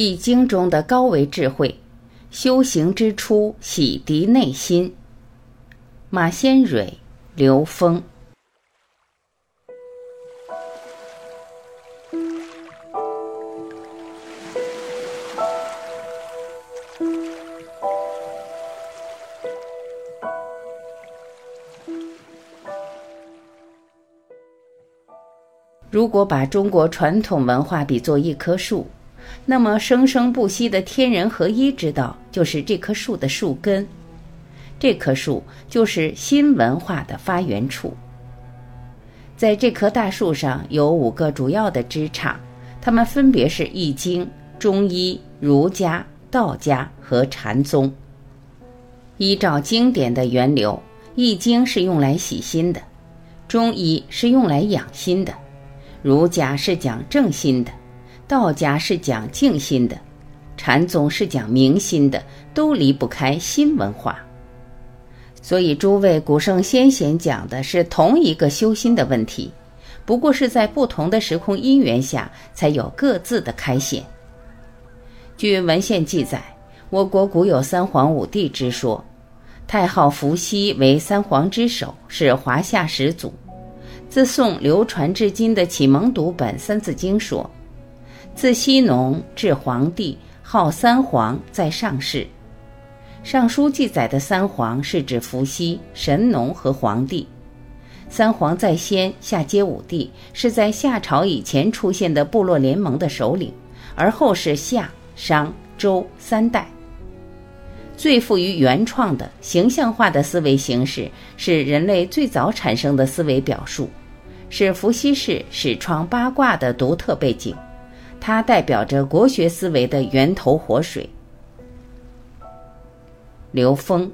易经中的高维智慧，修行之初，洗涤内心。马先蕊、刘峰。如果把中国传统文化比作一棵树，那么生生不息的天人合一之道就是这棵树的树根。这棵树就是新文化的发源处。在这棵大树上有五个主要的枝杈，它们分别是《易经》、中医、儒家、道家和禅宗。依照经典的源流，《易经》是用来洗心的，中医是用来养心的。儒家是讲正心的，道家是讲静心的，禅宗是讲明心的，都离不开心文化。所以，诸位古圣先贤讲的是同一个修心的问题，不过是在不同的时空因缘下才有各自的开显。据文献记载，我国古有三皇五帝之说，太昊伏羲为三皇之首，是华夏始祖。自宋流传至今的启蒙读本《三字经》说：“自羲农至黄帝，号三皇在上世。”《尚书》记载的三皇是指伏羲、神农和黄帝。三皇在先，下接五帝，是在夏朝以前出现的部落联盟的首领，而后是夏、商、周三代。最富于原创的形象化的思维形式，是人类最早产生的思维表述。是伏羲氏始创八卦的独特背景，它代表着国学思维的源头活水。刘峰，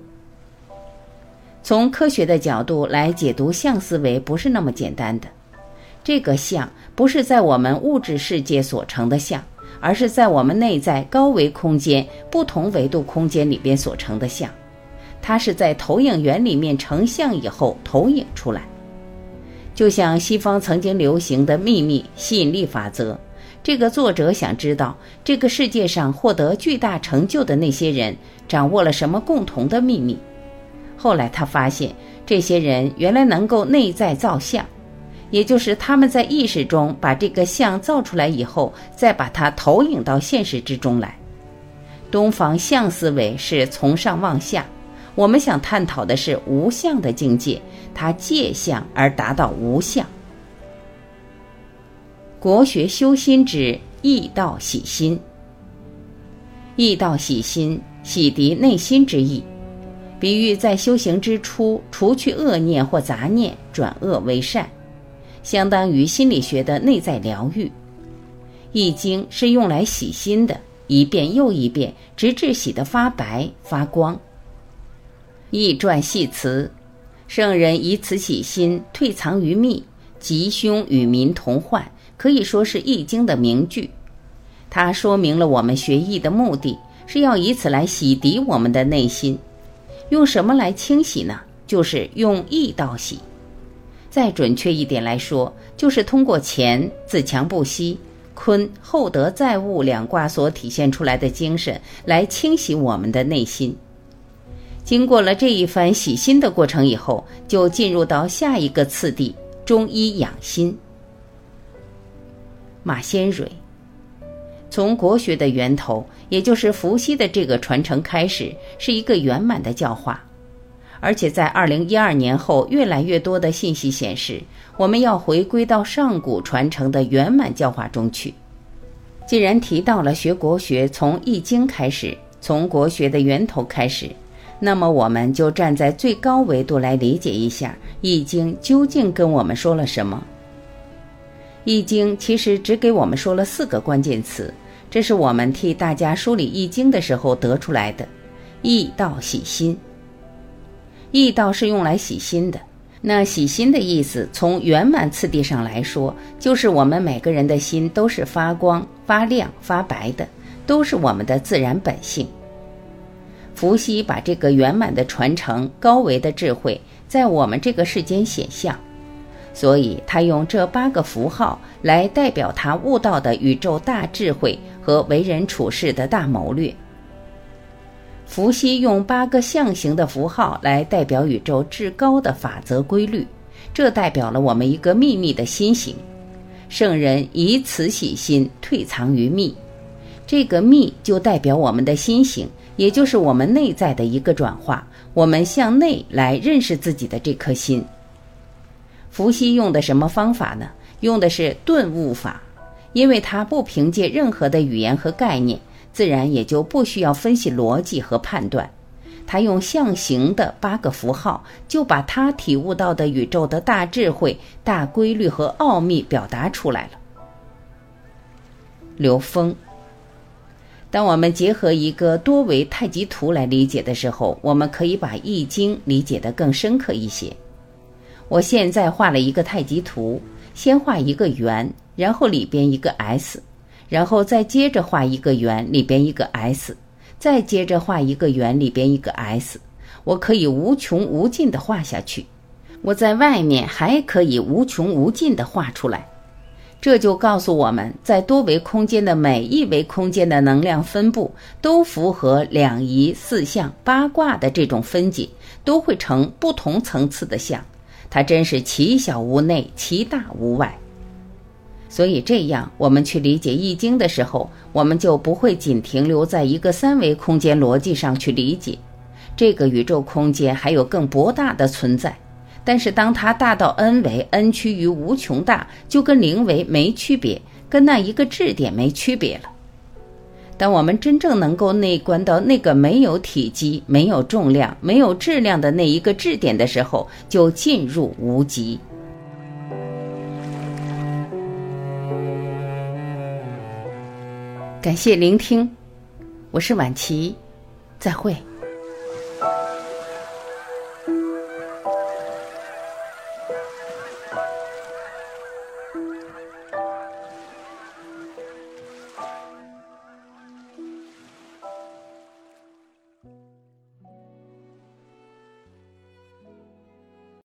从科学的角度来解读象思维不是那么简单的。这个象不是在我们物质世界所成的象，而是在我们内在高维空间、不同维度空间里边所成的象。它是在投影源里面成像以后投影出来。就像西方曾经流行的秘密吸引力法则，这个作者想知道这个世界上获得巨大成就的那些人掌握了什么共同的秘密。后来他发现，这些人原来能够内在造像，也就是他们在意识中把这个像造出来以后，再把它投影到现实之中来。东方象思维是从上往下。我们想探讨的是无相的境界，它借相而达到无相。国学修心之易道洗心，易道洗心，洗涤内心之意，比喻在修行之初，除去恶念或杂念，转恶为善，相当于心理学的内在疗愈。易经是用来洗心的，一遍又一遍，直至洗得发白发光。易传系辞，圣人以此洗心，退藏于密，吉凶与民同患，可以说是易经的名句。它说明了我们学易的目的，是要以此来洗涤我们的内心。用什么来清洗呢？就是用易道洗。再准确一点来说，就是通过乾自强不息，坤厚德载物两卦所体现出来的精神，来清洗我们的内心。经过了这一番洗心的过程以后，就进入到下一个次第——中医养心。马先蕊，从国学的源头，也就是伏羲的这个传承开始，是一个圆满的教化，而且在二零一二年后，越来越多的信息显示，我们要回归到上古传承的圆满教化中去。既然提到了学国学，从易经开始，从国学的源头开始。那么，我们就站在最高维度来理解一下《易经》究竟跟我们说了什么。《易经》其实只给我们说了四个关键词，这是我们替大家梳理《易经》的时候得出来的。易道洗心，易道是用来洗心的。那洗心的意思，从圆满次第上来说，就是我们每个人的心都是发光、发亮、发白的，都是我们的自然本性。伏羲把这个圆满的传承、高维的智慧，在我们这个世间显象。所以他用这八个符号来代表他悟到的宇宙大智慧和为人处事的大谋略。伏羲用八个象形的符号来代表宇宙至高的法则规律，这代表了我们一个秘密的心形。圣人以此喜心退藏于密，这个密就代表我们的心形，也就是我们内在的一个转化，我们向内来认识自己的这颗心。伏羲用的什么方法呢？用的是顿悟法，因为他不凭借任何的语言和概念，自然也就不需要分析逻辑和判断。他用象形的八个符号，就把他体悟到的宇宙的大智慧、大规律和奥秘表达出来了。刘峰，当我们结合一个多维太极图来理解的时候，我们可以把《易经》理解的更深刻一些。我现在画了一个太极图，先画一个圆，然后里边一个 S，然后再接着画一个圆，里边一个 S，再接着画一个圆，里边一个 S。我可以无穷无尽的画下去，我在外面还可以无穷无尽的画出来。这就告诉我们在多维空间的每一维空间的能量分布都符合两仪四象八卦的这种分解，都会成不同层次的象。它真是其小无内，其大无外。所以这样，我们去理解《易经》的时候，我们就不会仅停留在一个三维空间逻辑上去理解。这个宇宙空间还有更博大的存在，但是当它大到 n 维，n 趋于无穷大，就跟零维没区别，跟那一个质点没区别了。当我们真正能够内观到那个没有体积、没有重量、没有质量的那一个质点的时候，就进入无极。感谢聆听，我是晚琪，再会。